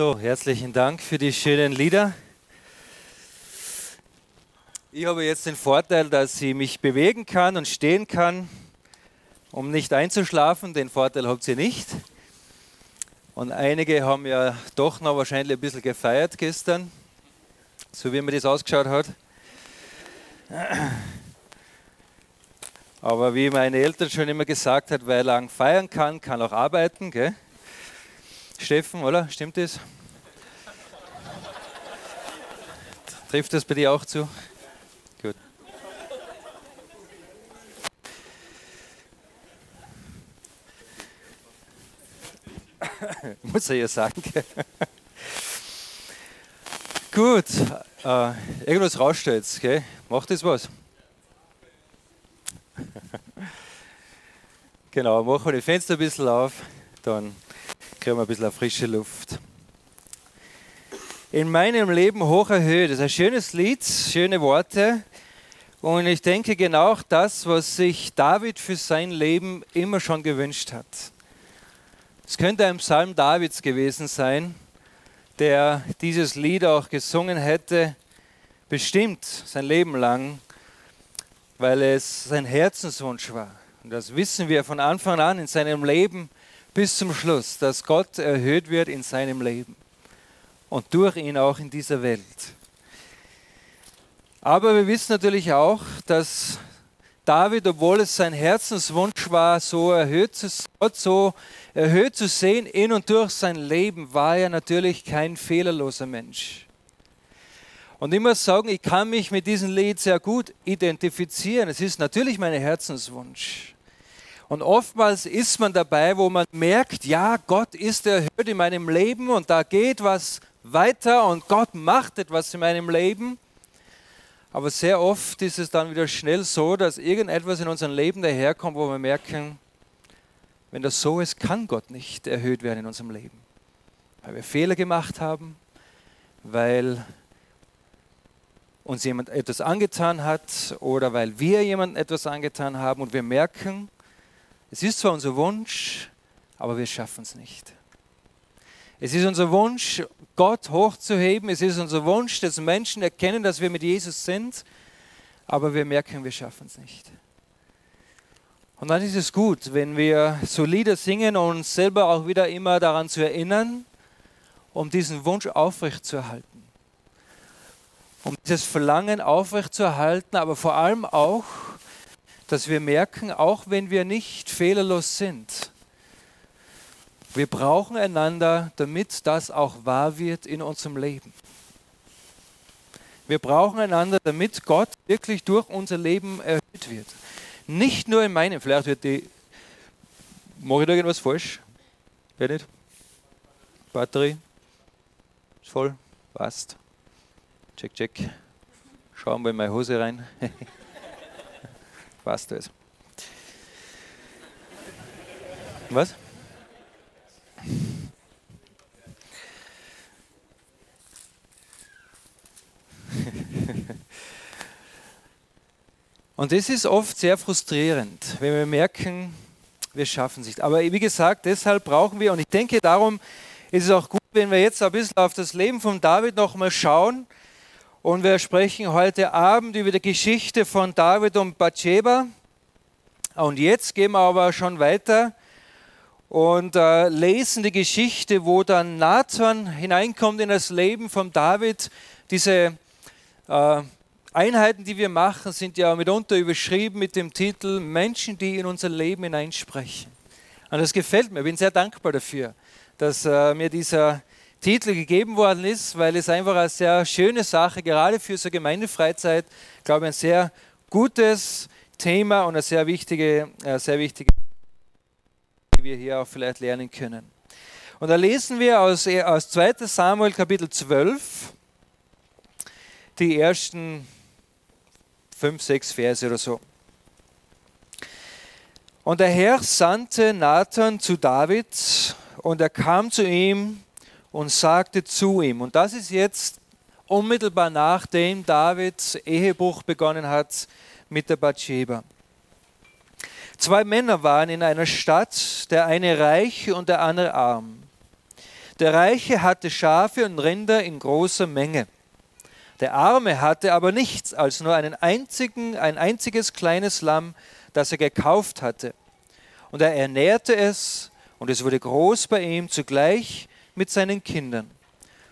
So, herzlichen Dank für die schönen Lieder. Ich habe jetzt den Vorteil, dass ich mich bewegen kann und stehen kann, um nicht einzuschlafen. Den Vorteil habt ihr nicht. Und einige haben ja doch noch wahrscheinlich ein bisschen gefeiert gestern, so wie mir das ausgeschaut hat. Aber wie meine Eltern schon immer gesagt hat, wer lang feiern kann, kann auch arbeiten. Gell? Steffen, oder? Stimmt das? Trifft das bei dir auch zu? Gut. Muss er ja sagen. Gut, äh, irgendwas rauscht jetzt, gell? Macht das was? genau, machen wir die Fenster ein bisschen auf, dann wir ein bisschen frische Luft. In meinem Leben hoch erhöht. Das ist ein schönes Lied, schöne Worte. Und ich denke genau das, was sich David für sein Leben immer schon gewünscht hat. Es könnte ein Psalm Davids gewesen sein, der dieses Lied auch gesungen hätte, bestimmt sein Leben lang, weil es sein Herzenswunsch war. Und das wissen wir von Anfang an in seinem Leben bis zum Schluss, dass Gott erhöht wird in seinem Leben und durch ihn auch in dieser Welt. Aber wir wissen natürlich auch, dass David, obwohl es sein Herzenswunsch war, so erhöht zu, Gott so erhöht zu sehen, in und durch sein Leben, war er natürlich kein fehlerloser Mensch. Und ich muss sagen, ich kann mich mit diesem Lied sehr gut identifizieren. Es ist natürlich mein Herzenswunsch. Und oftmals ist man dabei, wo man merkt, ja, Gott ist erhöht in meinem Leben und da geht was weiter und Gott macht etwas in meinem Leben. Aber sehr oft ist es dann wieder schnell so, dass irgendetwas in unserem Leben daherkommt, wo wir merken, wenn das so ist, kann Gott nicht erhöht werden in unserem Leben. Weil wir Fehler gemacht haben, weil uns jemand etwas angetan hat oder weil wir jemandem etwas angetan haben und wir merken, es ist zwar unser Wunsch, aber wir schaffen es nicht. Es ist unser Wunsch, Gott hochzuheben. Es ist unser Wunsch, dass Menschen erkennen, dass wir mit Jesus sind. Aber wir merken, wir schaffen es nicht. Und dann ist es gut, wenn wir so Lieder singen und uns selber auch wieder immer daran zu erinnern, um diesen Wunsch aufrechtzuerhalten. Um dieses Verlangen aufrechtzuerhalten, aber vor allem auch, dass wir merken, auch wenn wir nicht fehlerlos sind, wir brauchen einander, damit das auch wahr wird in unserem Leben. Wir brauchen einander, damit Gott wirklich durch unser Leben erhöht wird. Nicht nur in meinem, vielleicht wird die, mache ich da irgendwas falsch? Wer nicht? Batterie? Ist voll? Passt. Check, check. Schauen wir in meine Hose rein. Passt das. Was? Und das ist oft sehr frustrierend, wenn wir merken, wir schaffen es nicht. Aber wie gesagt, deshalb brauchen wir, und ich denke, darum ist es auch gut, wenn wir jetzt ein bisschen auf das Leben von David nochmal schauen. Und wir sprechen heute Abend über die Geschichte von David und Bathsheba. Und jetzt gehen wir aber schon weiter und äh, lesen die Geschichte, wo dann Nathan hineinkommt in das Leben von David. Diese äh, Einheiten, die wir machen, sind ja mitunter überschrieben mit dem Titel Menschen, die in unser Leben hineinsprechen. Und das gefällt mir. Ich bin sehr dankbar dafür, dass äh, mir dieser Titel gegeben worden ist, weil es einfach eine sehr schöne Sache, gerade für so Gemeindefreizeit, glaube ich, ein sehr gutes Thema und eine sehr wichtige, sehr wichtige, die wir hier auch vielleicht lernen können. Und da lesen wir aus, äh, aus 2 Samuel Kapitel 12 die ersten fünf, sechs Verse oder so. Und der Herr sandte Nathan zu David und er kam zu ihm und sagte zu ihm. Und das ist jetzt unmittelbar nachdem Davids Ehebruch begonnen hat mit der Bathsheba. Zwei Männer waren in einer Stadt, der eine reich und der andere arm. Der Reiche hatte Schafe und Rinder in großer Menge. Der Arme hatte aber nichts als nur einen einzigen, ein einziges kleines Lamm, das er gekauft hatte. Und er ernährte es, und es wurde groß bei ihm zugleich mit seinen Kindern.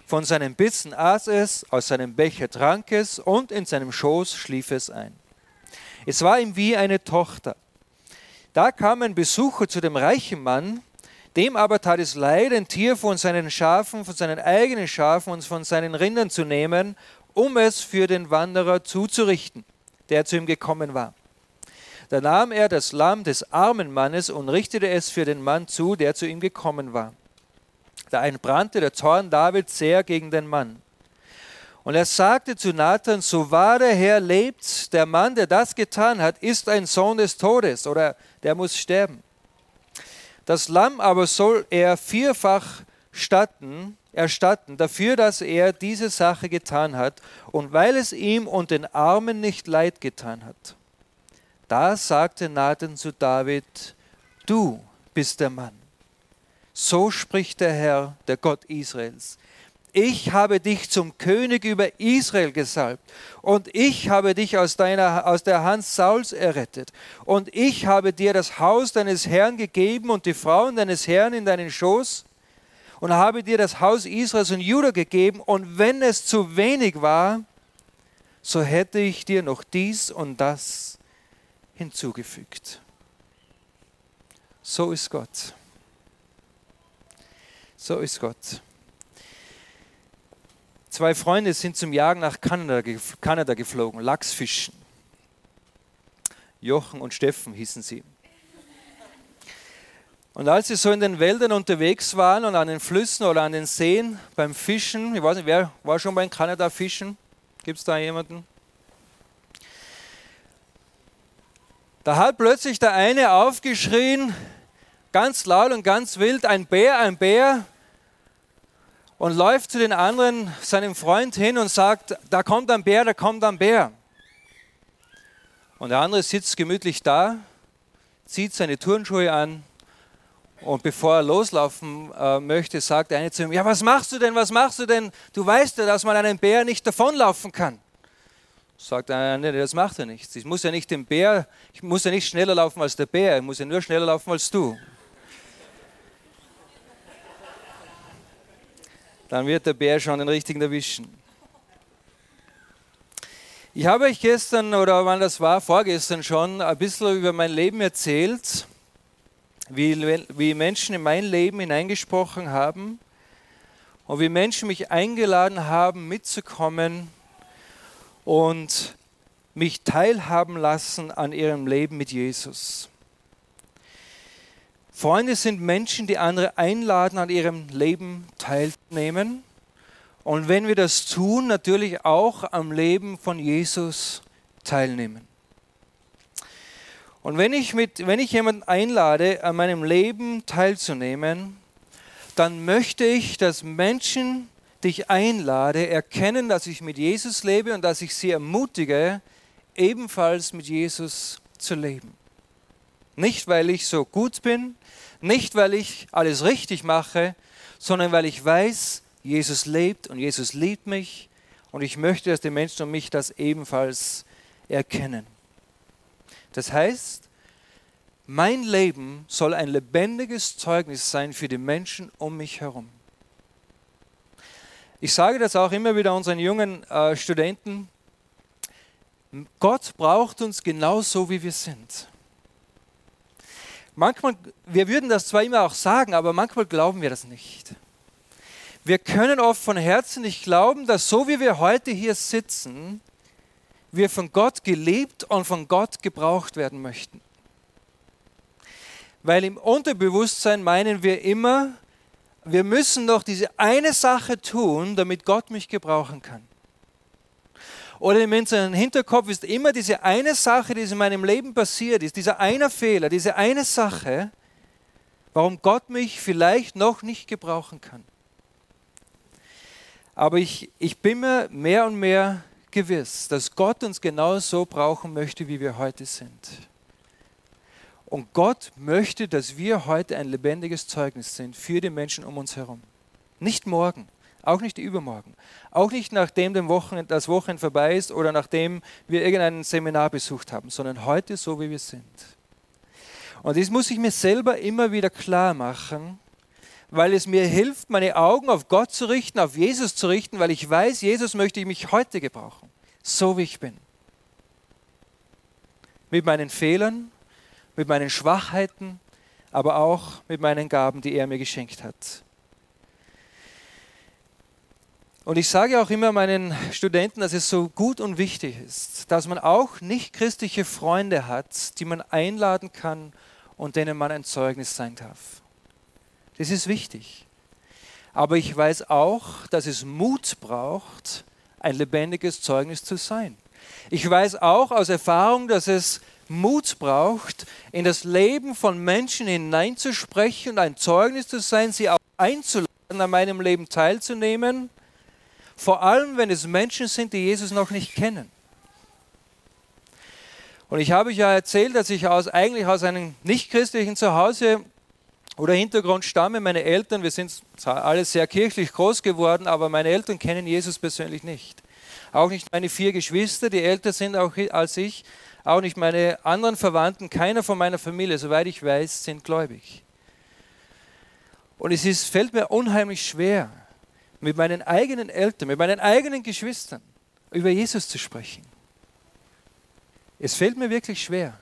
Von seinem Bissen aß es, aus seinem Becher trank es, und in seinem Schoß schlief es ein. Es war ihm wie eine Tochter. Da kam ein Besucher zu dem reichen Mann, dem aber tat es leid, ein Tier von seinen Schafen, von seinen eigenen Schafen und von seinen Rindern zu nehmen um es für den Wanderer zuzurichten, der zu ihm gekommen war. Da nahm er das Lamm des armen Mannes und richtete es für den Mann zu, der zu ihm gekommen war. Da entbrannte der Zorn Davids sehr gegen den Mann. Und er sagte zu Nathan, so wahr der Herr lebt, der Mann, der das getan hat, ist ein Sohn des Todes oder der muss sterben. Das Lamm aber soll er vierfach statten, erstatten dafür, dass er diese Sache getan hat und weil es ihm und den Armen nicht leid getan hat. Da sagte Nathan zu David, du bist der Mann. So spricht der Herr, der Gott Israels. Ich habe dich zum König über Israel gesalbt und ich habe dich aus, deiner, aus der Hand Sauls errettet und ich habe dir das Haus deines Herrn gegeben und die Frauen deines Herrn in deinen Schoß und habe dir das Haus Israels und Juda gegeben, und wenn es zu wenig war, so hätte ich dir noch dies und das hinzugefügt. So ist Gott. So ist Gott. Zwei Freunde sind zum Jagen nach Kanada, Kanada geflogen, Lachsfischen. Jochen und Steffen hießen sie. Und als sie so in den Wäldern unterwegs waren und an den Flüssen oder an den Seen beim Fischen, ich weiß nicht, wer war schon in Kanada fischen? Gibt es da jemanden? Da hat plötzlich der eine aufgeschrien, ganz laut und ganz wild, ein Bär, ein Bär, und läuft zu den anderen, seinem Freund hin und sagt, da kommt ein Bär, da kommt ein Bär. Und der andere sitzt gemütlich da, zieht seine Turnschuhe an und bevor er loslaufen äh, möchte, sagt der eine zu ihm, ja, was machst du denn, was machst du denn? Du weißt ja, dass man einen Bär nicht davonlaufen kann. Sagt er, nee, das macht er nicht. Ich muss ja nicht den Bär, ich muss ja nicht schneller laufen als der Bär, ich muss ja nur schneller laufen als du. Dann wird der Bär schon den richtigen erwischen. Ich habe euch gestern oder wann das war, vorgestern schon ein bisschen über mein Leben erzählt wie, wie Menschen in mein Leben hineingesprochen haben und wie Menschen mich eingeladen haben, mitzukommen und mich teilhaben lassen an ihrem Leben mit Jesus. Freunde sind Menschen, die andere einladen, an ihrem Leben teilzunehmen. Und wenn wir das tun, natürlich auch am Leben von Jesus teilnehmen. Und wenn ich, mit, wenn ich jemanden einlade, an meinem Leben teilzunehmen, dann möchte ich, dass Menschen, die ich einlade, erkennen, dass ich mit Jesus lebe und dass ich sie ermutige, ebenfalls mit Jesus zu leben. Nicht, weil ich so gut bin, nicht, weil ich alles richtig mache, sondern weil ich weiß, Jesus lebt und Jesus liebt mich und ich möchte, dass die Menschen um mich das ebenfalls erkennen. Das heißt, mein Leben soll ein lebendiges Zeugnis sein für die Menschen um mich herum. Ich sage das auch immer wieder unseren jungen äh, Studenten. Gott braucht uns genauso, wie wir sind. Manchmal, wir würden das zwar immer auch sagen, aber manchmal glauben wir das nicht. Wir können oft von Herzen nicht glauben, dass so wie wir heute hier sitzen, wir von Gott geliebt und von Gott gebraucht werden möchten. Weil im Unterbewusstsein meinen wir immer, wir müssen doch diese eine Sache tun, damit Gott mich gebrauchen kann. Oder im Hinterkopf ist immer diese eine Sache, die in meinem Leben passiert ist, dieser eine Fehler, diese eine Sache, warum Gott mich vielleicht noch nicht gebrauchen kann. Aber ich, ich bin mir mehr und mehr gewiss, dass Gott uns genau so brauchen möchte, wie wir heute sind. Und Gott möchte, dass wir heute ein lebendiges Zeugnis sind für die Menschen um uns herum. Nicht morgen, auch nicht übermorgen, auch nicht nachdem dem Wochenend, das Wochenende vorbei ist oder nachdem wir irgendein Seminar besucht haben, sondern heute so, wie wir sind. Und das muss ich mir selber immer wieder klar machen, weil es mir hilft, meine Augen auf Gott zu richten, auf Jesus zu richten, weil ich weiß, Jesus möchte ich mich heute gebrauchen, so wie ich bin. Mit meinen Fehlern, mit meinen Schwachheiten, aber auch mit meinen Gaben, die er mir geschenkt hat. Und ich sage auch immer meinen Studenten, dass es so gut und wichtig ist, dass man auch nicht christliche Freunde hat, die man einladen kann und denen man ein Zeugnis sein darf. Das ist wichtig. Aber ich weiß auch, dass es Mut braucht, ein lebendiges Zeugnis zu sein. Ich weiß auch aus Erfahrung, dass es Mut braucht, in das Leben von Menschen hineinzusprechen und ein Zeugnis zu sein, sie auch einzuladen, an meinem Leben teilzunehmen. Vor allem, wenn es Menschen sind, die Jesus noch nicht kennen. Und ich habe euch ja erzählt, dass ich aus, eigentlich aus einem nichtchristlichen Zuhause oder Hintergrund stamme. Meine Eltern, wir sind alle sehr kirchlich groß geworden, aber meine Eltern kennen Jesus persönlich nicht. Auch nicht meine vier Geschwister, die älter sind auch als ich, auch nicht meine anderen Verwandten, keiner von meiner Familie, soweit ich weiß, sind gläubig. Und es ist, fällt mir unheimlich schwer, mit meinen eigenen Eltern, mit meinen eigenen Geschwistern über Jesus zu sprechen. Es fällt mir wirklich schwer.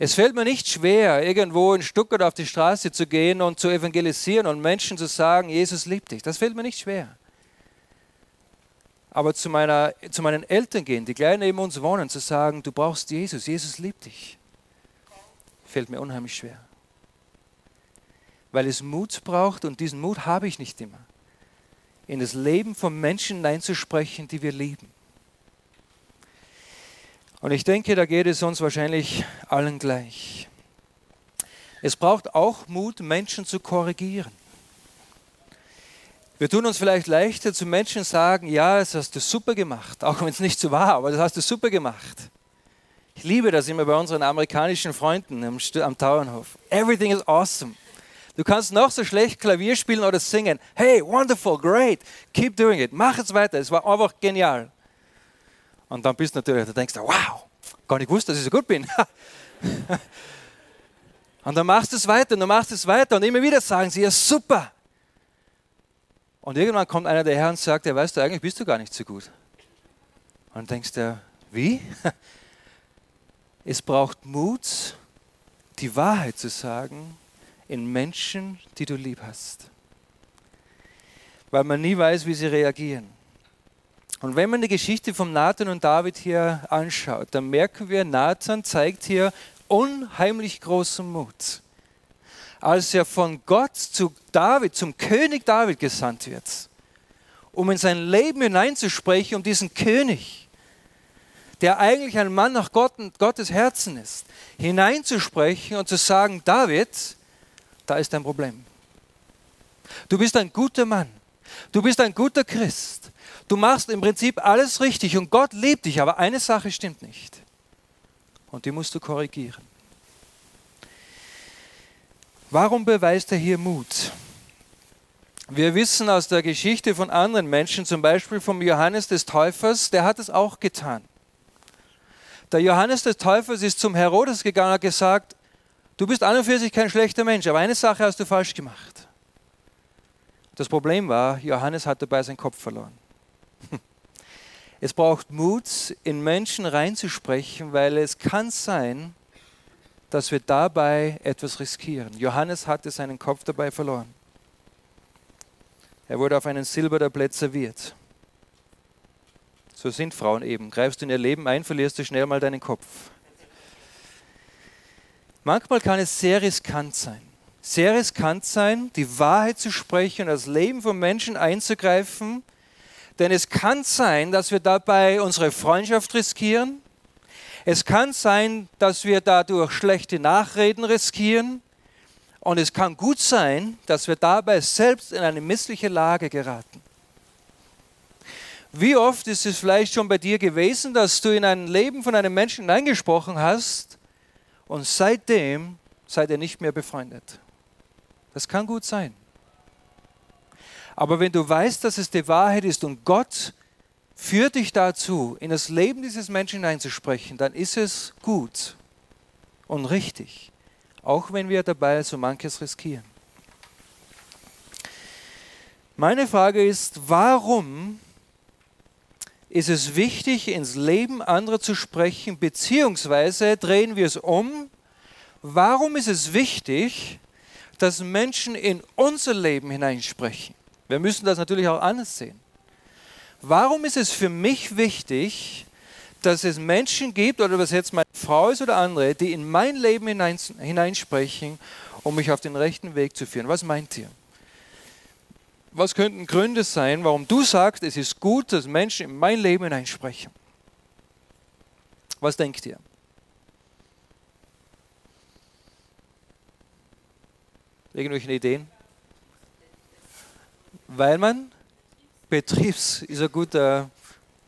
Es fällt mir nicht schwer, irgendwo in Stuttgart auf die Straße zu gehen und zu evangelisieren und Menschen zu sagen, Jesus liebt dich. Das fällt mir nicht schwer. Aber zu, meiner, zu meinen Eltern gehen, die gleich neben uns wohnen, zu sagen, du brauchst Jesus, Jesus liebt dich, fällt mir unheimlich schwer. Weil es Mut braucht und diesen Mut habe ich nicht immer, in das Leben von Menschen hineinzusprechen, die wir lieben. Und ich denke, da geht es uns wahrscheinlich allen gleich. Es braucht auch Mut, Menschen zu korrigieren. Wir tun uns vielleicht leichter zu Menschen sagen, ja, das hast du super gemacht, auch wenn es nicht so war, aber das hast du super gemacht. Ich liebe das immer bei unseren amerikanischen Freunden am, am Tauernhof. Everything is awesome. Du kannst noch so schlecht Klavier spielen oder singen. Hey, wonderful, great, keep doing it. Mach es weiter. Es war einfach genial. Und dann bist du natürlich, da denkst du, wow, gar nicht gewusst, dass ich so gut bin. und dann machst du es weiter und du machst es weiter und immer wieder sagen sie, ja super. Und irgendwann kommt einer der Herren und sagt, ja weißt du, eigentlich bist du gar nicht so gut. Und dann denkst du, wie? Es braucht Mut, die Wahrheit zu sagen in Menschen, die du lieb hast. Weil man nie weiß, wie sie reagieren. Und wenn man die Geschichte von Nathan und David hier anschaut, dann merken wir, Nathan zeigt hier unheimlich großen Mut. Als er von Gott zu David, zum König David gesandt wird, um in sein Leben hineinzusprechen, um diesen König, der eigentlich ein Mann nach Gott Gottes Herzen ist, hineinzusprechen und zu sagen, David, da ist ein Problem. Du bist ein guter Mann. Du bist ein guter Christ. Du machst im Prinzip alles richtig und Gott liebt dich, aber eine Sache stimmt nicht. Und die musst du korrigieren. Warum beweist er hier Mut? Wir wissen aus der Geschichte von anderen Menschen, zum Beispiel vom Johannes des Täufers, der hat es auch getan. Der Johannes des Täufers ist zum Herodes gegangen und hat gesagt, du bist an und für sich kein schlechter Mensch, aber eine Sache hast du falsch gemacht. Das Problem war, Johannes hat dabei seinen Kopf verloren. Es braucht Mut, in Menschen reinzusprechen, weil es kann sein, dass wir dabei etwas riskieren. Johannes hatte seinen Kopf dabei verloren. Er wurde auf einen Silbertablett serviert. So sind Frauen eben. Greifst du in ihr Leben ein, verlierst du schnell mal deinen Kopf. Manchmal kann es sehr riskant sein. Sehr riskant sein, die Wahrheit zu sprechen und das Leben von Menschen einzugreifen, denn es kann sein, dass wir dabei unsere Freundschaft riskieren. Es kann sein, dass wir dadurch schlechte Nachreden riskieren. Und es kann gut sein, dass wir dabei selbst in eine missliche Lage geraten. Wie oft ist es vielleicht schon bei dir gewesen, dass du in ein Leben von einem Menschen hineingesprochen hast und seitdem seid ihr nicht mehr befreundet? Das kann gut sein. Aber wenn du weißt, dass es die Wahrheit ist und Gott führt dich dazu, in das Leben dieses Menschen hineinzusprechen, dann ist es gut und richtig, auch wenn wir dabei so manches riskieren. Meine Frage ist, warum ist es wichtig, ins Leben anderer zu sprechen, beziehungsweise drehen wir es um, warum ist es wichtig, dass Menschen in unser Leben hineinsprechen? Wir müssen das natürlich auch anders sehen. Warum ist es für mich wichtig, dass es Menschen gibt, oder was jetzt meine Frau ist oder andere, die in mein Leben hinein, hineinsprechen, um mich auf den rechten Weg zu führen? Was meint ihr? Was könnten Gründe sein, warum du sagst, es ist gut, dass Menschen in mein Leben hineinsprechen? Was denkt ihr? Irgendwelche Ideen? Weil man Betriebs ist ein guter,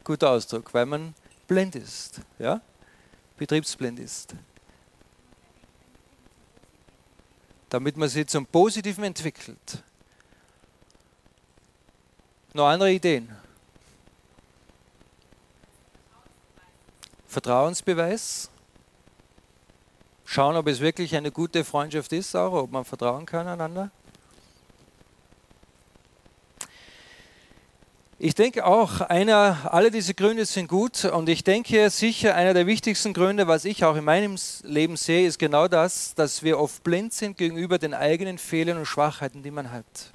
guter Ausdruck, weil man blind ist. Ja? Betriebsblind ist. Damit man sie zum Positiven entwickelt. Noch andere Ideen? Vertrauensbeweis. Schauen, ob es wirklich eine gute Freundschaft ist, auch ob man vertrauen kann einander. Ich denke auch, einer, alle diese Gründe sind gut und ich denke sicher, einer der wichtigsten Gründe, was ich auch in meinem Leben sehe, ist genau das, dass wir oft blind sind gegenüber den eigenen Fehlern und Schwachheiten, die man hat.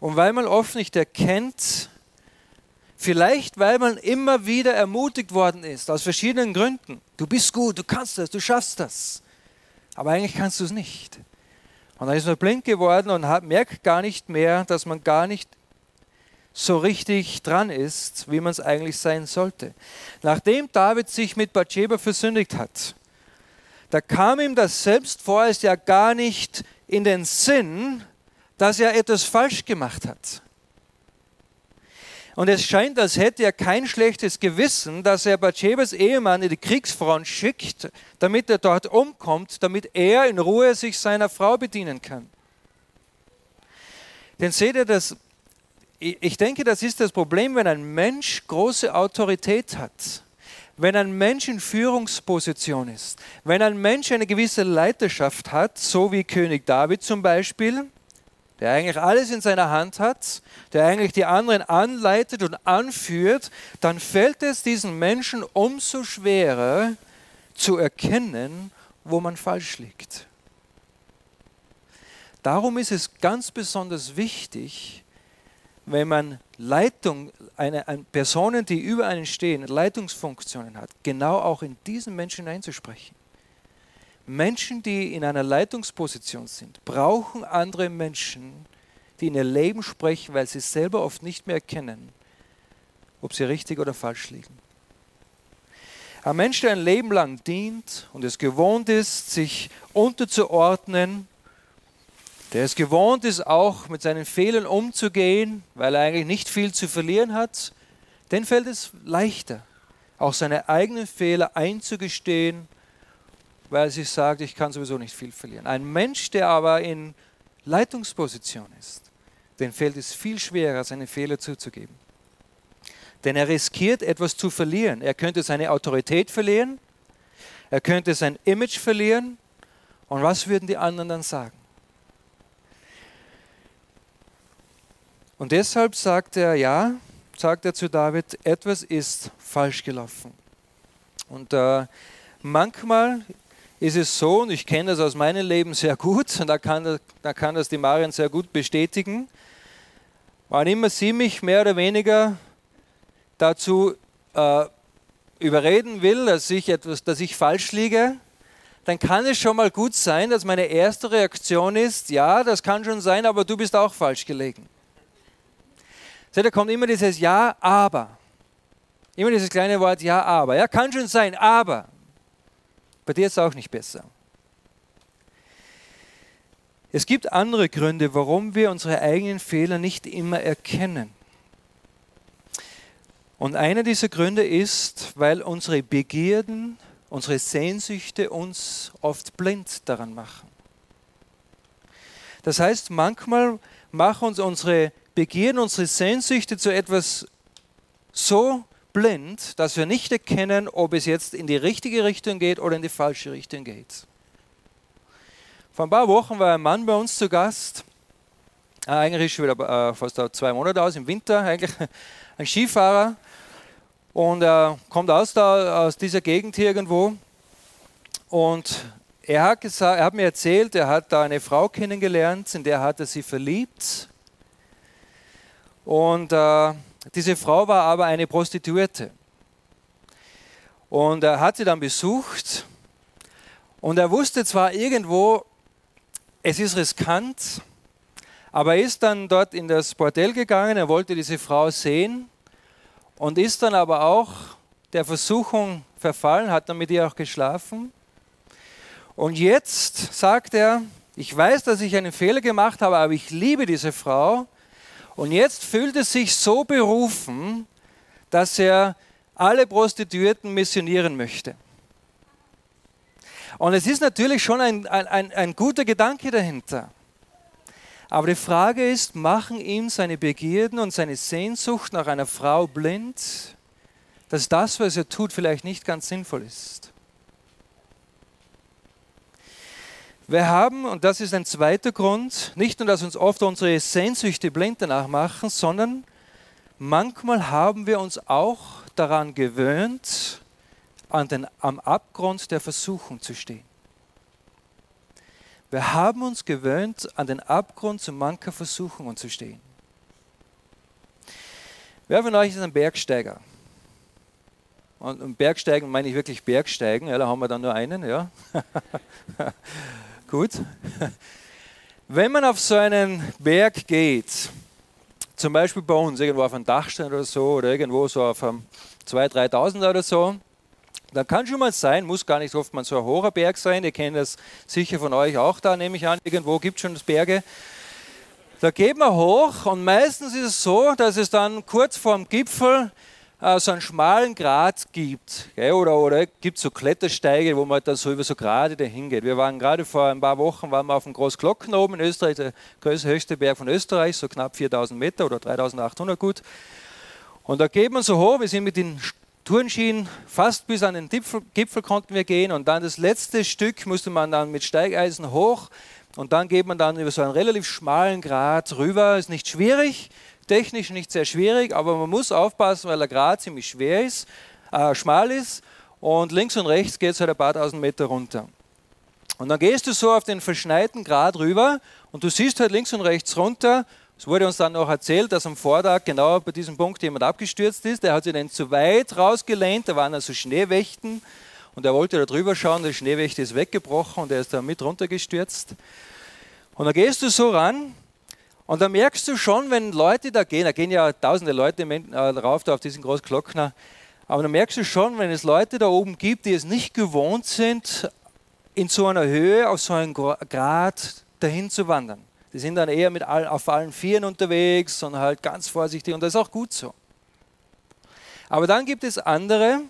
Und weil man oft nicht erkennt, vielleicht weil man immer wieder ermutigt worden ist, aus verschiedenen Gründen, du bist gut, du kannst das, du schaffst das, aber eigentlich kannst du es nicht. Und dann ist man blind geworden und hat, merkt gar nicht mehr, dass man gar nicht so richtig dran ist, wie man es eigentlich sein sollte. Nachdem David sich mit Bathsheba versündigt hat, da kam ihm das selbst vorerst ja gar nicht in den Sinn, dass er etwas falsch gemacht hat. Und es scheint, als hätte er kein schlechtes Gewissen, dass er Bathshebas Ehemann in die Kriegsfront schickt, damit er dort umkommt, damit er in Ruhe sich seiner Frau bedienen kann. Denn seht ihr, das ich denke, das ist das Problem, wenn ein Mensch große Autorität hat, wenn ein Mensch in Führungsposition ist, wenn ein Mensch eine gewisse Leiterschaft hat, so wie König David zum Beispiel, der eigentlich alles in seiner Hand hat, der eigentlich die anderen anleitet und anführt, dann fällt es diesen Menschen umso schwerer zu erkennen, wo man falsch liegt. Darum ist es ganz besonders wichtig, wenn man Leitung, eine, eine, Personen, die über einen stehen, Leitungsfunktionen hat, genau auch in diesen Menschen einzusprechen. Menschen, die in einer Leitungsposition sind, brauchen andere Menschen, die in ihr Leben sprechen, weil sie selber oft nicht mehr erkennen, ob sie richtig oder falsch liegen. Ein Mensch, der ein Leben lang dient und es gewohnt ist, sich unterzuordnen, der es gewohnt ist, auch mit seinen Fehlern umzugehen, weil er eigentlich nicht viel zu verlieren hat, den fällt es leichter, auch seine eigenen Fehler einzugestehen, weil sich sagt, ich kann sowieso nicht viel verlieren. Ein Mensch, der aber in Leitungsposition ist, den fällt es viel schwerer, seine Fehler zuzugeben. Denn er riskiert etwas zu verlieren. Er könnte seine Autorität verlieren, er könnte sein Image verlieren. Und was würden die anderen dann sagen? Und deshalb sagt er, ja, sagt er zu David, etwas ist falsch gelaufen. Und äh, manchmal ist es so, und ich kenne das aus meinem Leben sehr gut, und da kann, da kann das die Marion sehr gut bestätigen, wann immer sie mich mehr oder weniger dazu äh, überreden will, dass ich, etwas, dass ich falsch liege, dann kann es schon mal gut sein, dass meine erste Reaktion ist, ja, das kann schon sein, aber du bist auch falsch gelegen. Seht, da kommt immer dieses Ja, aber. Immer dieses kleine Wort Ja, aber. Ja, kann schon sein, aber. Bei dir ist es auch nicht besser. Es gibt andere Gründe, warum wir unsere eigenen Fehler nicht immer erkennen. Und einer dieser Gründe ist, weil unsere Begierden, unsere Sehnsüchte uns oft blind daran machen. Das heißt, manchmal machen uns unsere Begierden, unsere Sehnsüchte zu etwas so blind, dass wir nicht erkennen, ob es jetzt in die richtige Richtung geht oder in die falsche Richtung geht. Vor ein paar Wochen war ein Mann bei uns zu Gast, äh, eigentlich schon wieder fast zwei Monate aus, im Winter eigentlich, ein Skifahrer. Und er kommt aus, da, aus dieser Gegend hier irgendwo. Und er hat, gesagt, er hat mir erzählt, er hat da eine Frau kennengelernt, in der hat er sie verliebt. Und äh, diese Frau war aber eine Prostituierte. Und er hat sie dann besucht und er wusste zwar irgendwo, es ist riskant, aber er ist dann dort in das Bordell gegangen, er wollte diese Frau sehen und ist dann aber auch der Versuchung verfallen, hat dann mit ihr auch geschlafen. Und jetzt sagt er, ich weiß, dass ich einen Fehler gemacht habe, aber ich liebe diese Frau und jetzt fühlt er sich so berufen, dass er alle Prostituierten missionieren möchte. Und es ist natürlich schon ein, ein, ein guter Gedanke dahinter. Aber die Frage ist, machen ihm seine Begierden und seine Sehnsucht nach einer Frau blind, dass das, was er tut, vielleicht nicht ganz sinnvoll ist? Wir haben, und das ist ein zweiter Grund, nicht nur, dass uns oft unsere Sehnsüchte blind danach machen, sondern manchmal haben wir uns auch daran gewöhnt, an den, am Abgrund der Versuchung zu stehen. Wir haben uns gewöhnt, an den Abgrund zu mancher Versuchungen zu stehen. Wer von euch ist ein Bergsteiger? Und Bergsteigen meine ich wirklich Bergsteigen, ja, da haben wir dann nur einen, ja. Gut. Wenn man auf so einen Berg geht, zum Beispiel bei uns, irgendwo auf einem Dachstein oder so, oder irgendwo so auf einem 2.000, 3.000 oder so, dann kann schon mal sein, muss gar nicht oft mal so ein hoher Berg sein, ihr kennt das sicher von euch auch da, nehme ich an, irgendwo gibt es schon Berge. Da geht man hoch und meistens ist es so, dass es dann kurz vor dem Gipfel so einen schmalen Grat gibt. Gell? Oder, oder gibt so Klettersteige, wo man dann so über so Grade dahin geht. Wir waren gerade vor ein paar Wochen waren wir auf dem Großglocken oben in Österreich, der größte, höchste Berg von Österreich, so knapp 4000 Meter oder 3800 gut. Und da geht man so hoch, wir sind mit den Turnschienen fast bis an den Gipfel, Gipfel konnten wir gehen und dann das letzte Stück musste man dann mit Steigeisen hoch und dann geht man dann über so einen relativ schmalen Grat rüber. Ist nicht schwierig, technisch nicht sehr schwierig, aber man muss aufpassen, weil der Grat ziemlich schwer ist, äh, schmal ist und links und rechts geht es halt ein paar tausend Meter runter. Und dann gehst du so auf den verschneiten Grat rüber und du siehst halt links und rechts runter. Es wurde uns dann noch erzählt, dass am Vortag genau bei diesem Punkt jemand abgestürzt ist. Der hat sich dann zu weit rausgelehnt, da waren also Schneewächten und er wollte da drüber schauen, der Schneewächte ist weggebrochen und er ist da mit runtergestürzt. Und dann gehst du so ran und da merkst du schon, wenn Leute da gehen, da gehen ja tausende Leute äh, drauf, da auf diesen Großglockner, aber da merkst du schon, wenn es Leute da oben gibt, die es nicht gewohnt sind, in so einer Höhe, auf so einem Grad dahin zu wandern. Die sind dann eher mit all, auf allen Vieren unterwegs und halt ganz vorsichtig und das ist auch gut so. Aber dann gibt es andere,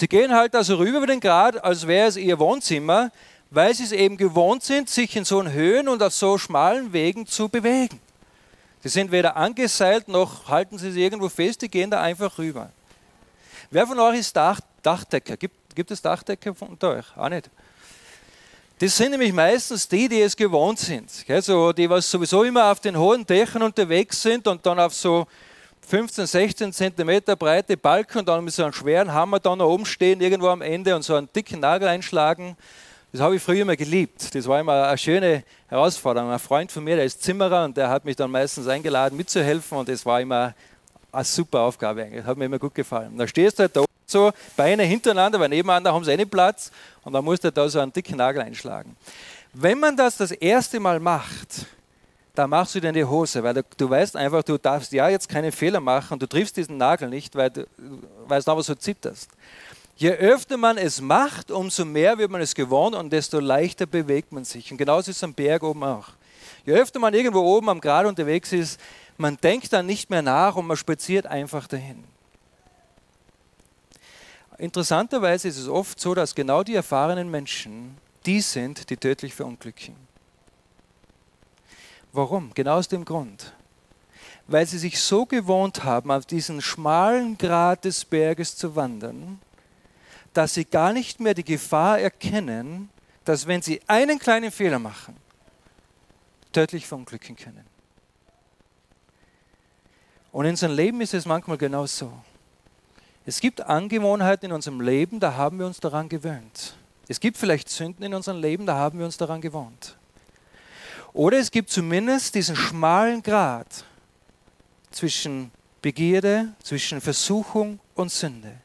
die gehen halt also rüber über den Grad, als wäre es ihr Wohnzimmer, weil sie es eben gewohnt sind, sich in so Höhen und auf so schmalen Wegen zu bewegen. Sie sind weder angeseilt noch halten sie sich irgendwo fest, die gehen da einfach rüber. Wer von euch ist Dach, Dachdecker? Gibt, gibt es Dachdecker unter euch? Auch nicht. Das sind nämlich meistens die, die es gewohnt sind. Also die, was sowieso immer auf den hohen Dächern unterwegs sind und dann auf so 15, 16 Zentimeter breite Balken und dann mit so einem schweren Hammer da oben stehen, irgendwo am Ende und so einen dicken Nagel einschlagen. Das habe ich früher immer geliebt. Das war immer eine schöne Herausforderung. Ein Freund von mir, der ist Zimmerer und der hat mich dann meistens eingeladen mitzuhelfen und das war immer eine super Aufgabe eigentlich. Hat mir immer gut gefallen. Da stehst du halt da so, Beine hintereinander, weil nebeneinander haben sie eh nicht Platz und dann musst du da so einen dicken Nagel einschlagen. Wenn man das das erste Mal macht, dann machst du dir in die Hose, weil du, du, weißt einfach, du darfst ja jetzt keine Fehler machen du triffst diesen Nagel nicht, weil du, weil du aber so zitterst. Je öfter man es macht, umso mehr wird man es gewohnt und desto leichter bewegt man sich. Und genauso ist es am Berg oben auch. Je öfter man irgendwo oben am Grat unterwegs ist, man denkt dann nicht mehr nach und man spaziert einfach dahin. Interessanterweise ist es oft so, dass genau die erfahrenen Menschen die sind, die tödlich verunglücken. Warum? Genau aus dem Grund. Weil sie sich so gewohnt haben, auf diesen schmalen Grat des Berges zu wandern, dass sie gar nicht mehr die Gefahr erkennen, dass wenn sie einen kleinen Fehler machen, tödlich verunglücken können. Und in unserem Leben ist es manchmal genau so. Es gibt Angewohnheiten in unserem Leben, da haben wir uns daran gewöhnt. Es gibt vielleicht Sünden in unserem Leben, da haben wir uns daran gewohnt. Oder es gibt zumindest diesen schmalen Grat zwischen Begierde, zwischen Versuchung und Sünde.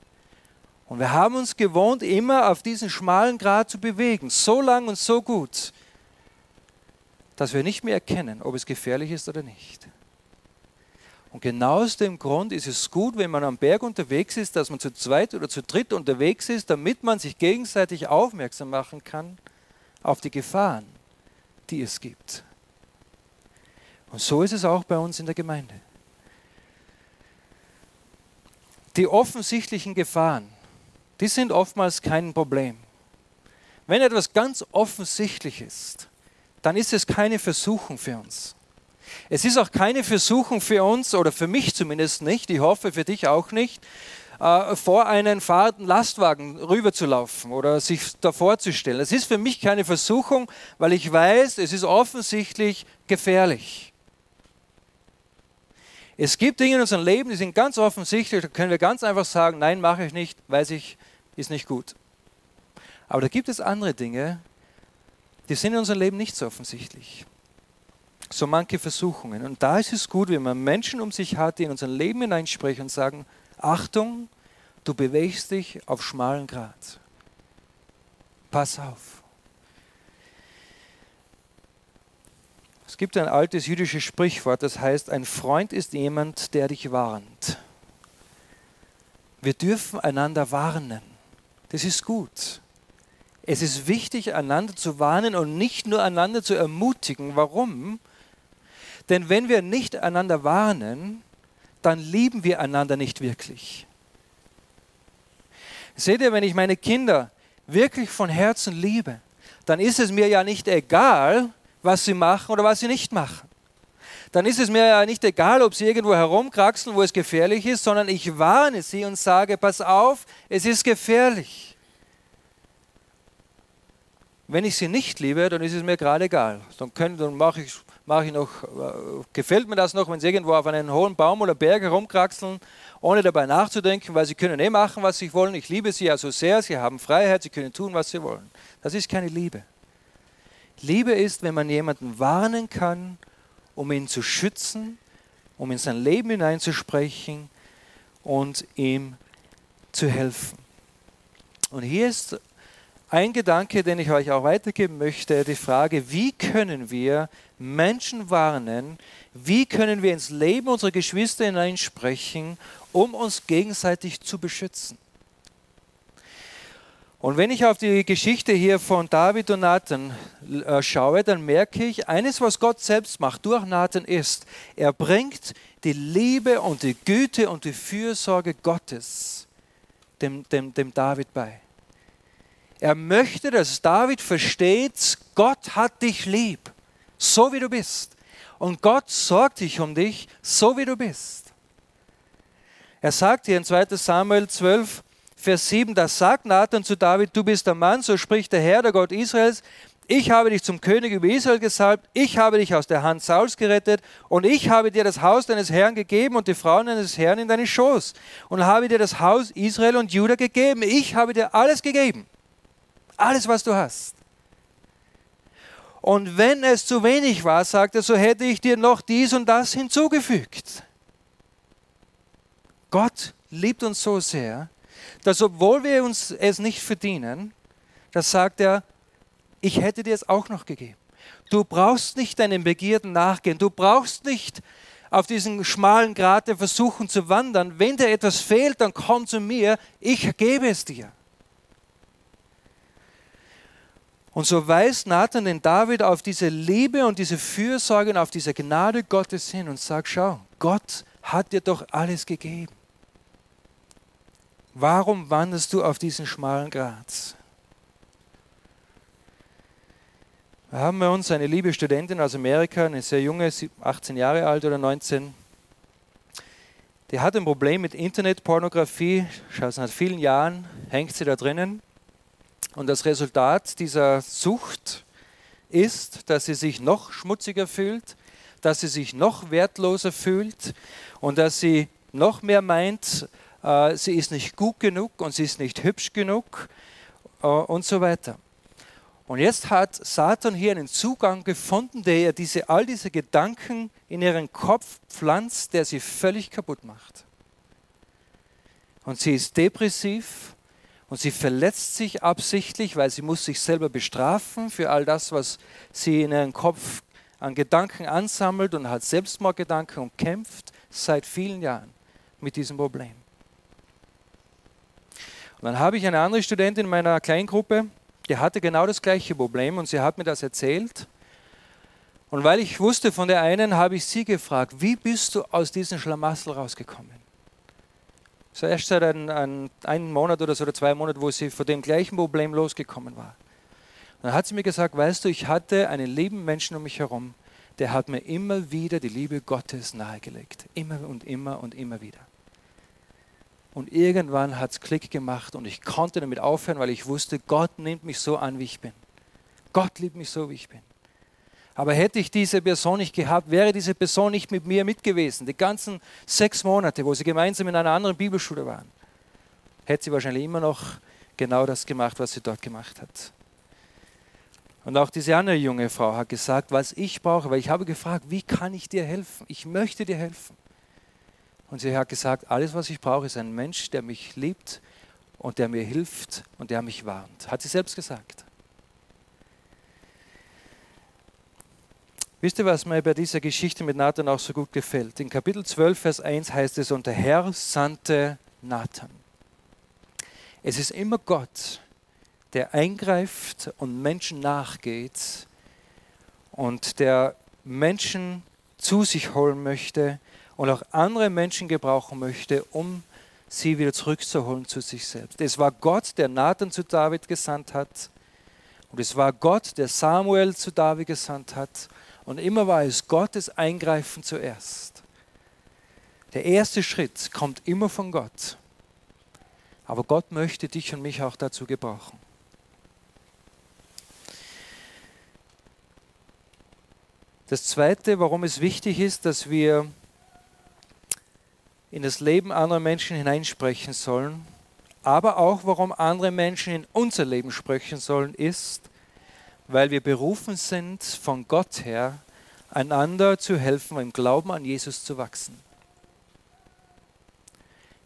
Und wir haben uns gewohnt, immer auf diesen schmalen Grat zu bewegen, so lang und so gut, dass wir nicht mehr erkennen, ob es gefährlich ist oder nicht. Und genau aus dem Grund ist es gut, wenn man am Berg unterwegs ist, dass man zu zweit oder zu dritt unterwegs ist, damit man sich gegenseitig aufmerksam machen kann auf die Gefahren, die es gibt. Und so ist es auch bei uns in der Gemeinde. Die offensichtlichen Gefahren, die sind oftmals kein Problem. Wenn etwas ganz offensichtlich ist, dann ist es keine Versuchung für uns. Es ist auch keine Versuchung für uns, oder für mich zumindest nicht, ich hoffe für dich auch nicht, äh, vor einen fahrenden Lastwagen rüberzulaufen oder sich davor zu stellen. Es ist für mich keine Versuchung, weil ich weiß, es ist offensichtlich gefährlich. Es gibt Dinge in unserem Leben, die sind ganz offensichtlich, da können wir ganz einfach sagen, nein, mache ich nicht, weiß ich, ist nicht gut. Aber da gibt es andere Dinge, die sind in unserem Leben nicht so offensichtlich so manche Versuchungen. Und da ist es gut, wenn man Menschen um sich hat, die in unser Leben hineinsprechen und sagen, Achtung, du bewegst dich auf schmalen Grat. Pass auf. Es gibt ein altes jüdisches Sprichwort, das heißt, ein Freund ist jemand, der dich warnt. Wir dürfen einander warnen. Das ist gut. Es ist wichtig, einander zu warnen und nicht nur einander zu ermutigen. Warum? Denn wenn wir nicht einander warnen, dann lieben wir einander nicht wirklich. Seht ihr, wenn ich meine Kinder wirklich von Herzen liebe, dann ist es mir ja nicht egal, was sie machen oder was sie nicht machen. Dann ist es mir ja nicht egal, ob sie irgendwo herumkraxeln, wo es gefährlich ist, sondern ich warne sie und sage, pass auf, es ist gefährlich. Wenn ich sie nicht liebe, dann ist es mir gerade egal. Dann, dann mache ich mache ich noch, äh, gefällt mir das noch, wenn sie irgendwo auf einen hohen Baum oder Berg herumkraxeln, ohne dabei nachzudenken, weil sie können eh machen, was sie wollen. Ich liebe sie ja so sehr, sie haben Freiheit, sie können tun, was sie wollen. Das ist keine Liebe. Liebe ist, wenn man jemanden warnen kann, um ihn zu schützen, um in sein Leben hineinzusprechen und ihm zu helfen. Und hier ist ein Gedanke, den ich euch auch weitergeben möchte, die Frage, wie können wir Menschen warnen, wie können wir ins Leben unserer Geschwister hineinsprechen, um uns gegenseitig zu beschützen. Und wenn ich auf die Geschichte hier von David und Nathan äh, schaue, dann merke ich, eines, was Gott selbst macht durch Nathan ist, er bringt die Liebe und die Güte und die Fürsorge Gottes dem, dem, dem David bei. Er möchte, dass David versteht, Gott hat dich lieb, so wie du bist. Und Gott sorgt sich um dich, so wie du bist. Er sagt hier in 2 Samuel 12, Vers 7, da sagt Nathan zu David, du bist der Mann, so spricht der Herr, der Gott Israels, ich habe dich zum König über Israel gesalbt, ich habe dich aus der Hand Sauls gerettet und ich habe dir das Haus deines Herrn gegeben und die Frauen deines Herrn in deinen Schoß und habe dir das Haus Israel und Juda gegeben. Ich habe dir alles gegeben. Alles, was du hast. Und wenn es zu wenig war, sagt er, so hätte ich dir noch dies und das hinzugefügt. Gott liebt uns so sehr, dass obwohl wir uns es nicht verdienen, das sagt er, ich hätte dir es auch noch gegeben. Du brauchst nicht deinen Begierden nachgehen. Du brauchst nicht auf diesen schmalen Grat der versuchen zu wandern. Wenn dir etwas fehlt, dann komm zu mir. Ich gebe es dir. Und so weist Nathan den David auf diese Liebe und diese Fürsorge und auf diese Gnade Gottes hin und sagt, schau, Gott hat dir doch alles gegeben. Warum wanderst du auf diesen schmalen Grat? Wir haben bei uns eine liebe Studentin aus Amerika, eine sehr junge, 18 Jahre alt oder 19. Die hat ein Problem mit Internetpornografie, schon seit vielen Jahren hängt sie da drinnen. Und das Resultat dieser Sucht ist, dass sie sich noch schmutziger fühlt, dass sie sich noch wertloser fühlt und dass sie noch mehr meint, sie ist nicht gut genug und sie ist nicht hübsch genug äh, und so weiter. Und jetzt hat Satan hier einen Zugang gefunden, der ihr diese, all diese Gedanken in ihren Kopf pflanzt, der sie völlig kaputt macht. Und sie ist depressiv und sie verletzt sich absichtlich, weil sie muss sich selber bestrafen für all das, was sie in ihren Kopf an Gedanken ansammelt und hat Selbstmordgedanken und kämpft seit vielen Jahren mit diesem Problem. Und dann habe ich eine andere Studentin in meiner Kleingruppe, die hatte genau das gleiche Problem und sie hat mir das erzählt. Und weil ich wusste von der einen, habe ich sie gefragt, wie bist du aus diesem Schlamassel rausgekommen? So erst seit einem, einem, einem Monat oder so oder zwei Monaten, wo sie vor dem gleichen Problem losgekommen war. Und dann hat sie mir gesagt, weißt du, ich hatte einen lieben Menschen um mich herum, der hat mir immer wieder die Liebe Gottes nahegelegt. Immer und immer und immer wieder. Und irgendwann hat es Klick gemacht und ich konnte damit aufhören, weil ich wusste, Gott nimmt mich so an, wie ich bin. Gott liebt mich so, wie ich bin. Aber hätte ich diese Person nicht gehabt, wäre diese Person nicht mit mir mit gewesen. Die ganzen sechs Monate, wo sie gemeinsam in einer anderen Bibelschule waren, hätte sie wahrscheinlich immer noch genau das gemacht, was sie dort gemacht hat. Und auch diese andere junge Frau hat gesagt, was ich brauche, weil ich habe gefragt, wie kann ich dir helfen? Ich möchte dir helfen. Und sie hat gesagt, alles, was ich brauche, ist ein Mensch, der mich liebt und der mir hilft und der mich warnt. Hat sie selbst gesagt. Wisst ihr, was mir bei dieser Geschichte mit Nathan auch so gut gefällt? In Kapitel 12, Vers 1 heißt es, und der Herr sandte Nathan. Es ist immer Gott, der eingreift und Menschen nachgeht und der Menschen zu sich holen möchte und auch andere Menschen gebrauchen möchte, um sie wieder zurückzuholen zu sich selbst. Es war Gott, der Nathan zu David gesandt hat. Und es war Gott, der Samuel zu David gesandt hat. Und immer war es Gottes Eingreifen zuerst. Der erste Schritt kommt immer von Gott. Aber Gott möchte dich und mich auch dazu gebrauchen. Das Zweite, warum es wichtig ist, dass wir in das Leben anderer Menschen hineinsprechen sollen, aber auch warum andere Menschen in unser Leben sprechen sollen, ist, weil wir berufen sind, von Gott her einander zu helfen, im Glauben an Jesus zu wachsen.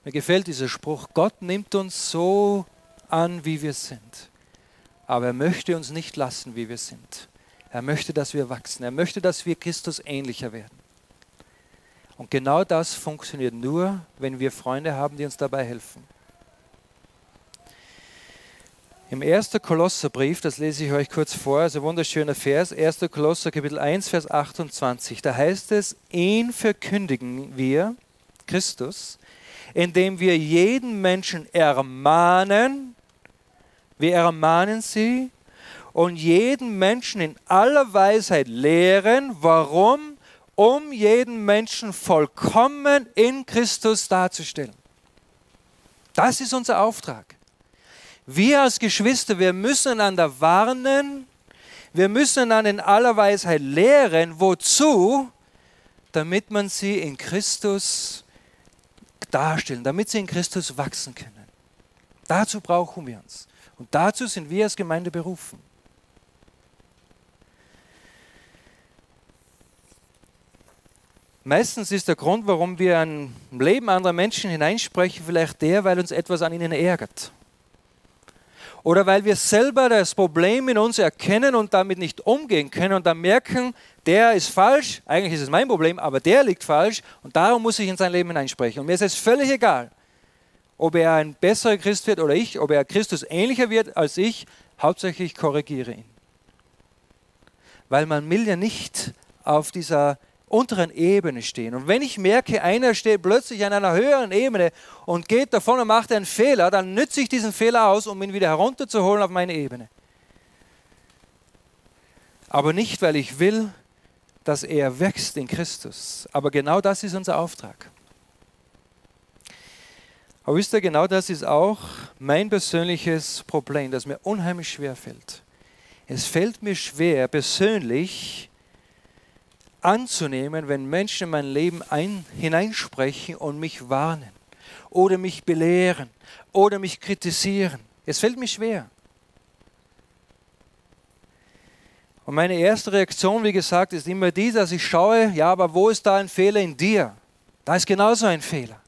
Mir gefällt dieser Spruch, Gott nimmt uns so an, wie wir sind, aber er möchte uns nicht lassen, wie wir sind. Er möchte, dass wir wachsen. Er möchte, dass wir Christus ähnlicher werden. Und genau das funktioniert nur, wenn wir Freunde haben, die uns dabei helfen. Im 1. Kolosserbrief, das lese ich euch kurz vor, also ein wunderschöner Vers, 1. Kolosser Kapitel 1, Vers 28, da heißt es, ihn verkündigen wir, Christus, indem wir jeden Menschen ermahnen, wir ermahnen sie und jeden Menschen in aller Weisheit lehren, warum? Um jeden Menschen vollkommen in Christus darzustellen. Das ist unser Auftrag. Wir als Geschwister, wir müssen einander warnen, wir müssen einander in aller Weisheit lehren, wozu? Damit man sie in Christus darstellen, damit sie in Christus wachsen können. Dazu brauchen wir uns. Und dazu sind wir als Gemeinde berufen. Meistens ist der Grund, warum wir ein Leben anderer Menschen hineinsprechen, vielleicht der, weil uns etwas an ihnen ärgert. Oder weil wir selber das Problem in uns erkennen und damit nicht umgehen können und dann merken, der ist falsch, eigentlich ist es mein Problem, aber der liegt falsch und darum muss ich in sein Leben hineinsprechen. Und mir ist es völlig egal, ob er ein besserer Christ wird oder ich, ob er Christus ähnlicher wird als ich, hauptsächlich korrigiere ihn. Weil man will ja nicht auf dieser unteren Ebene stehen. Und wenn ich merke, einer steht plötzlich an einer höheren Ebene und geht davon und macht einen Fehler, dann nütze ich diesen Fehler aus, um ihn wieder herunterzuholen auf meine Ebene. Aber nicht, weil ich will, dass er wächst in Christus. Aber genau das ist unser Auftrag. Aber wisst ihr, genau das ist auch mein persönliches Problem, das mir unheimlich schwer fällt. Es fällt mir schwer, persönlich anzunehmen, wenn Menschen in mein Leben ein, hineinsprechen und mich warnen oder mich belehren oder mich kritisieren. Es fällt mir schwer. Und meine erste Reaktion, wie gesagt, ist immer die, dass ich schaue, ja, aber wo ist da ein Fehler in dir? Da ist genauso ein Fehler.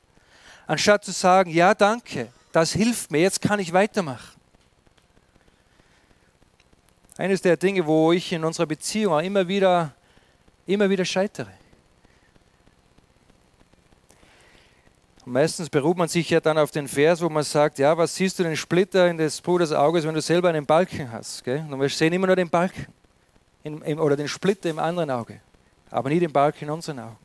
Anstatt zu sagen, ja, danke, das hilft mir, jetzt kann ich weitermachen. Eines der Dinge, wo ich in unserer Beziehung auch immer wieder, immer wieder scheitere. Und meistens beruht man sich ja dann auf den Vers, wo man sagt, ja, was siehst du den Splitter in des Bruders Auges, wenn du selber einen Balken hast? Gell? Und wir sehen immer nur den Balken in, in, oder den Splitter im anderen Auge, aber nie den Balken in unseren Augen.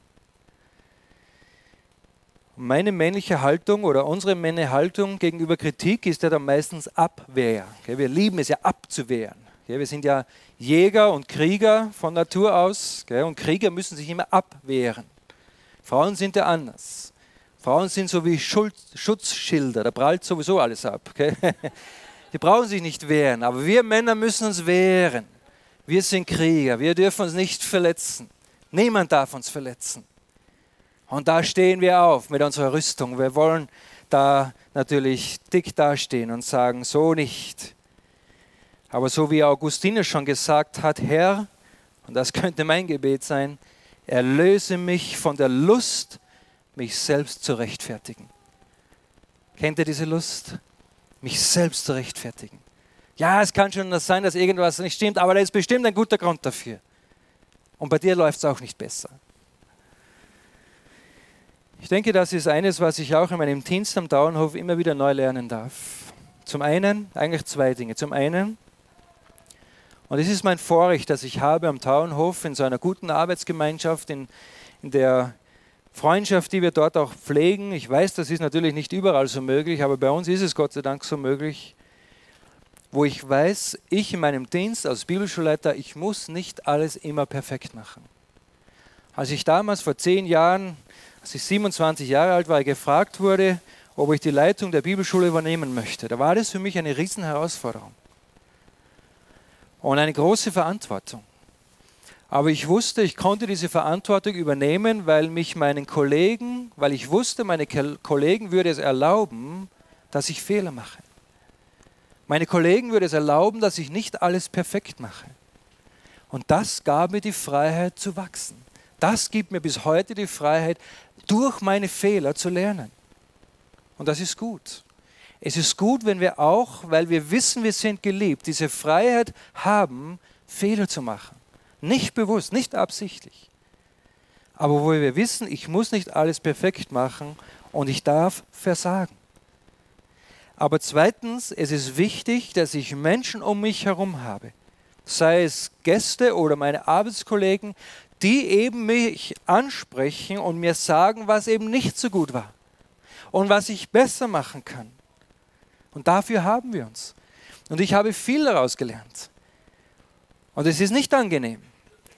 Und meine männliche Haltung oder unsere männliche Haltung gegenüber Kritik ist ja dann meistens Abwehr. Gell? Wir lieben es ja abzuwehren. Wir sind ja Jäger und Krieger von Natur aus und Krieger müssen sich immer abwehren. Frauen sind ja anders. Frauen sind so wie Schutzschilder, da prallt sowieso alles ab. Die brauchen sich nicht wehren, aber wir Männer müssen uns wehren. Wir sind Krieger, wir dürfen uns nicht verletzen. Niemand darf uns verletzen. Und da stehen wir auf mit unserer Rüstung. Wir wollen da natürlich dick dastehen und sagen, so nicht. Aber so wie Augustinus schon gesagt hat, Herr, und das könnte mein Gebet sein, erlöse mich von der Lust, mich selbst zu rechtfertigen. Kennt ihr diese Lust? Mich selbst zu rechtfertigen. Ja, es kann schon sein, dass irgendwas nicht stimmt, aber da ist bestimmt ein guter Grund dafür. Und bei dir läuft es auch nicht besser. Ich denke, das ist eines, was ich auch in meinem Dienst am Dauernhof immer wieder neu lernen darf. Zum einen, eigentlich zwei Dinge. Zum einen, und es ist mein Vorrecht, dass ich habe am Tauernhof in so einer guten Arbeitsgemeinschaft, in, in der Freundschaft, die wir dort auch pflegen. Ich weiß, das ist natürlich nicht überall so möglich, aber bei uns ist es Gott sei Dank so möglich, wo ich weiß, ich in meinem Dienst als Bibelschulleiter, ich muss nicht alles immer perfekt machen. Als ich damals vor zehn Jahren, als ich 27 Jahre alt war, gefragt wurde, ob ich die Leitung der Bibelschule übernehmen möchte, da war das für mich eine Riesenherausforderung und eine große Verantwortung. Aber ich wusste, ich konnte diese Verantwortung übernehmen, weil mich meinen Kollegen, weil ich wusste, meine Kollegen würde es erlauben, dass ich Fehler mache. Meine Kollegen würde es erlauben, dass ich nicht alles perfekt mache. Und das gab mir die Freiheit zu wachsen. Das gibt mir bis heute die Freiheit, durch meine Fehler zu lernen. Und das ist gut. Es ist gut, wenn wir auch, weil wir wissen, wir sind geliebt, diese Freiheit haben, Fehler zu machen. Nicht bewusst, nicht absichtlich. Aber wo wir wissen, ich muss nicht alles perfekt machen und ich darf versagen. Aber zweitens, es ist wichtig, dass ich Menschen um mich herum habe, sei es Gäste oder meine Arbeitskollegen, die eben mich ansprechen und mir sagen, was eben nicht so gut war und was ich besser machen kann. Und dafür haben wir uns. Und ich habe viel daraus gelernt. Und es ist nicht angenehm.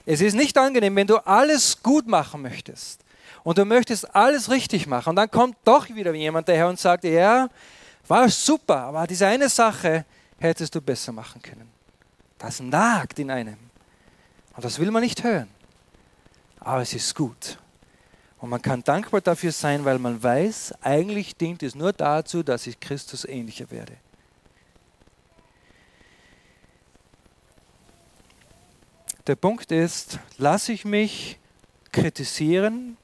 Es ist nicht angenehm, wenn du alles gut machen möchtest und du möchtest alles richtig machen und dann kommt doch wieder jemand daher und sagt, ja, war super, aber diese eine Sache hättest du besser machen können. Das nagt in einem. Und das will man nicht hören. Aber es ist gut. Und man kann dankbar dafür sein, weil man weiß, eigentlich dient es nur dazu, dass ich Christus ähnlicher werde. Der Punkt ist, lasse ich mich kritisieren,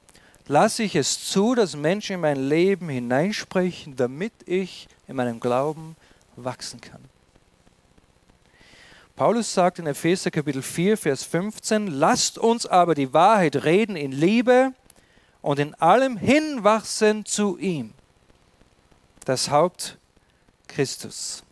lasse ich es zu, dass Menschen in mein Leben hineinsprechen, damit ich in meinem Glauben wachsen kann. Paulus sagt in Epheser Kapitel 4, Vers 15, lasst uns aber die Wahrheit reden in Liebe und in allem hinwachsen zu ihm, das Haupt Christus.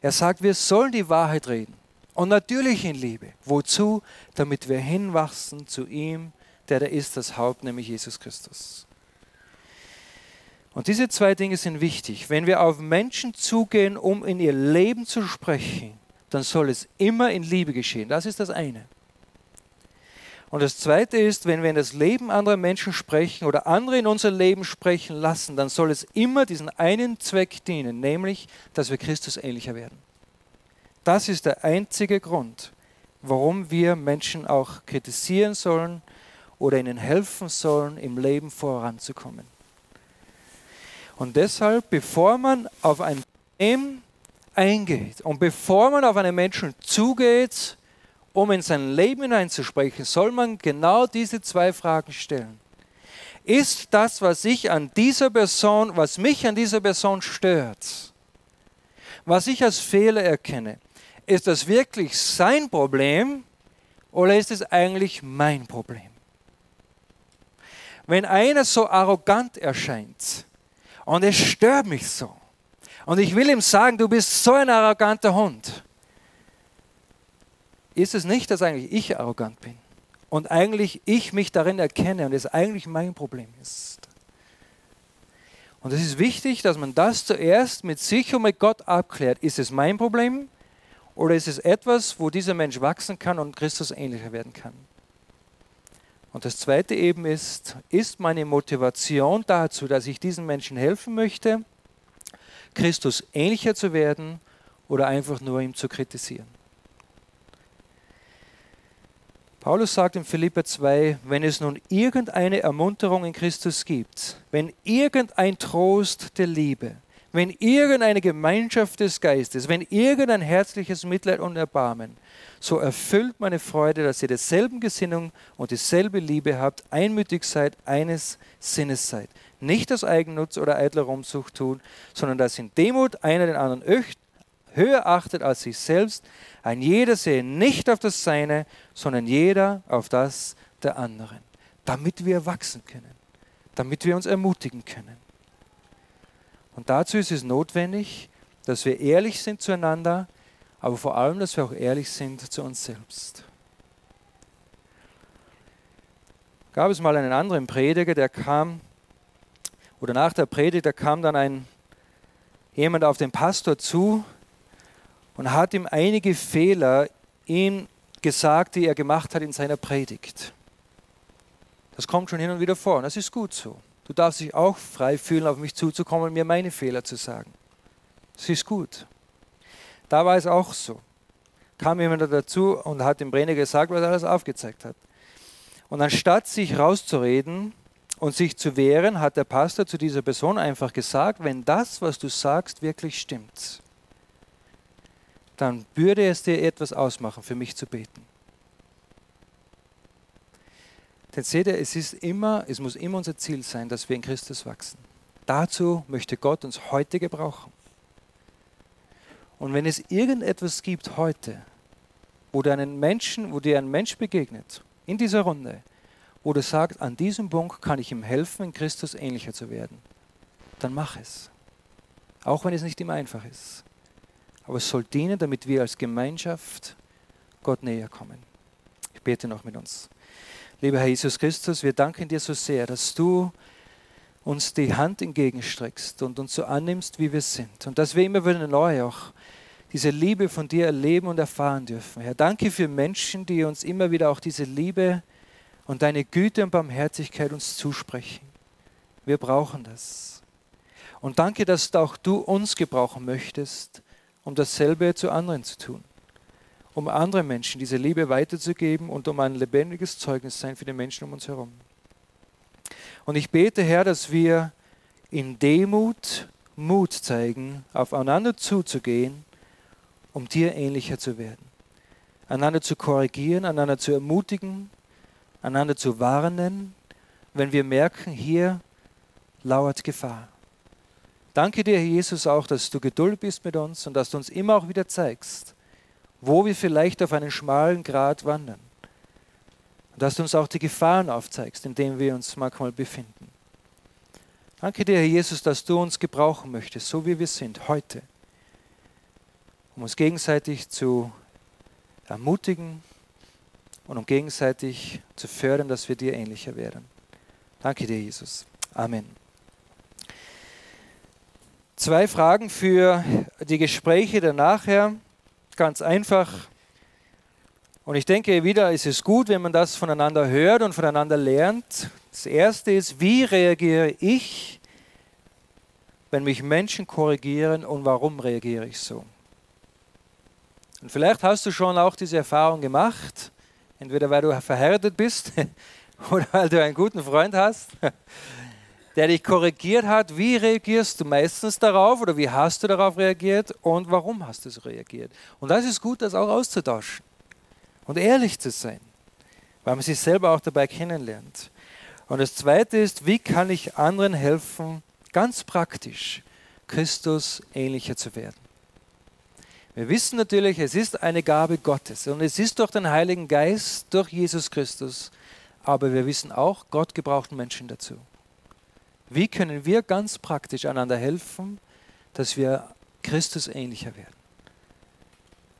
Er sagt, wir sollen die Wahrheit reden. Und natürlich in Liebe. Wozu? Damit wir hinwachsen zu ihm, der da ist, das Haupt, nämlich Jesus Christus. Und diese zwei Dinge sind wichtig. Wenn wir auf Menschen zugehen, um in ihr Leben zu sprechen, dann soll es immer in Liebe geschehen. Das ist das eine. Und das Zweite ist, wenn wir in das Leben anderer Menschen sprechen oder andere in unser Leben sprechen lassen, dann soll es immer diesen einen Zweck dienen, nämlich, dass wir Christus ähnlicher werden. Das ist der einzige Grund, warum wir Menschen auch kritisieren sollen oder ihnen helfen sollen, im Leben voranzukommen. Und deshalb, bevor man auf ein Problem eingeht und bevor man auf einen Menschen zugeht, um in sein Leben hineinzusprechen, soll man genau diese zwei Fragen stellen. Ist das, was ich an dieser Person, was mich an dieser Person stört, was ich als Fehler erkenne, ist das wirklich sein Problem oder ist es eigentlich mein Problem? Wenn einer so arrogant erscheint und es stört mich so und ich will ihm sagen, du bist so ein arroganter Hund, ist es nicht, dass eigentlich ich arrogant bin und eigentlich ich mich darin erkenne und es eigentlich mein Problem ist. Und es ist wichtig, dass man das zuerst mit sich und mit Gott abklärt. Ist es mein Problem oder ist es etwas, wo dieser Mensch wachsen kann und Christus ähnlicher werden kann? Und das Zweite eben ist, ist meine Motivation dazu, dass ich diesen Menschen helfen möchte, Christus ähnlicher zu werden oder einfach nur ihm zu kritisieren? Paulus sagt in Philippa 2, wenn es nun irgendeine Ermunterung in Christus gibt, wenn irgendein Trost der Liebe, wenn irgendeine Gemeinschaft des Geistes, wenn irgendein herzliches Mitleid und Erbarmen, so erfüllt meine Freude, dass ihr derselben Gesinnung und dieselbe Liebe habt, einmütig seid, eines Sinnes seid. Nicht aus Eigennutz oder eitler Rumsucht tun, sondern dass in Demut einer den anderen höher achtet als sich selbst, ein jeder sehe nicht auf das Seine, sondern jeder auf das der anderen, damit wir wachsen können, damit wir uns ermutigen können. Und dazu ist es notwendig, dass wir ehrlich sind zueinander, aber vor allem, dass wir auch ehrlich sind zu uns selbst. Gab es mal einen anderen Prediger, der kam, oder nach der Predigt, da kam dann ein, jemand auf den Pastor zu und hat ihm einige Fehler ihm gesagt, die er gemacht hat in seiner Predigt. Das kommt schon hin und wieder vor und das ist gut so. Du darfst dich auch frei fühlen, auf mich zuzukommen und mir meine Fehler zu sagen. Das ist gut. Da war es auch so. Kam jemand dazu und hat dem Brenner gesagt, was er alles aufgezeigt hat. Und anstatt sich rauszureden und sich zu wehren, hat der Pastor zu dieser Person einfach gesagt, wenn das, was du sagst, wirklich stimmt, dann würde es dir etwas ausmachen, für mich zu beten. Denn seht ihr, es ist immer, es muss immer unser Ziel sein, dass wir in Christus wachsen. Dazu möchte Gott uns heute gebrauchen. Und wenn es irgendetwas gibt heute, wo dir einen Menschen, wo dir ein Mensch begegnet, in dieser Runde, wo du sagst, an diesem Punkt kann ich ihm helfen, in Christus ähnlicher zu werden, dann mach es. Auch wenn es nicht immer einfach ist aber es soll dienen, damit wir als Gemeinschaft Gott näher kommen. Ich bete noch mit uns. Lieber Herr Jesus Christus, wir danken dir so sehr, dass du uns die Hand entgegenstreckst und uns so annimmst, wie wir sind. Und dass wir immer wieder neu auch diese Liebe von dir erleben und erfahren dürfen. Herr, danke für Menschen, die uns immer wieder auch diese Liebe und deine Güte und Barmherzigkeit uns zusprechen. Wir brauchen das. Und danke, dass auch du uns gebrauchen möchtest, um dasselbe zu anderen zu tun, um anderen Menschen diese Liebe weiterzugeben und um ein lebendiges Zeugnis sein für die Menschen um uns herum. Und ich bete, Herr, dass wir in Demut Mut zeigen, aufeinander zuzugehen, um dir ähnlicher zu werden. Einander zu korrigieren, einander zu ermutigen, einander zu warnen, wenn wir merken, hier lauert Gefahr. Danke dir, Jesus, auch, dass du geduldig bist mit uns und dass du uns immer auch wieder zeigst, wo wir vielleicht auf einen schmalen Grat wandern. Und dass du uns auch die Gefahren aufzeigst, in denen wir uns manchmal befinden. Danke dir, Herr Jesus, dass du uns gebrauchen möchtest, so wie wir sind, heute, um uns gegenseitig zu ermutigen und um gegenseitig zu fördern, dass wir dir ähnlicher werden. Danke dir, Jesus. Amen. Zwei Fragen für die Gespräche danach. ganz einfach. Und ich denke, wieder ist es gut, wenn man das voneinander hört und voneinander lernt. Das Erste ist, wie reagiere ich, wenn mich Menschen korrigieren und warum reagiere ich so? Und vielleicht hast du schon auch diese Erfahrung gemacht, entweder weil du verhärtet bist oder weil du einen guten Freund hast, der dich korrigiert hat. Wie reagierst du meistens darauf oder wie hast du darauf reagiert und warum hast du so reagiert? Und das ist gut, das auch auszutauschen und ehrlich zu sein, weil man sich selber auch dabei kennenlernt. Und das Zweite ist, wie kann ich anderen helfen, ganz praktisch Christus ähnlicher zu werden? Wir wissen natürlich, es ist eine Gabe Gottes und es ist durch den Heiligen Geist, durch Jesus Christus. Aber wir wissen auch, Gott gebraucht Menschen dazu. Wie können wir ganz praktisch einander helfen, dass wir Christus ähnlicher werden?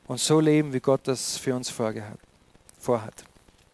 Und so leben, wie Gott das für uns vorhat.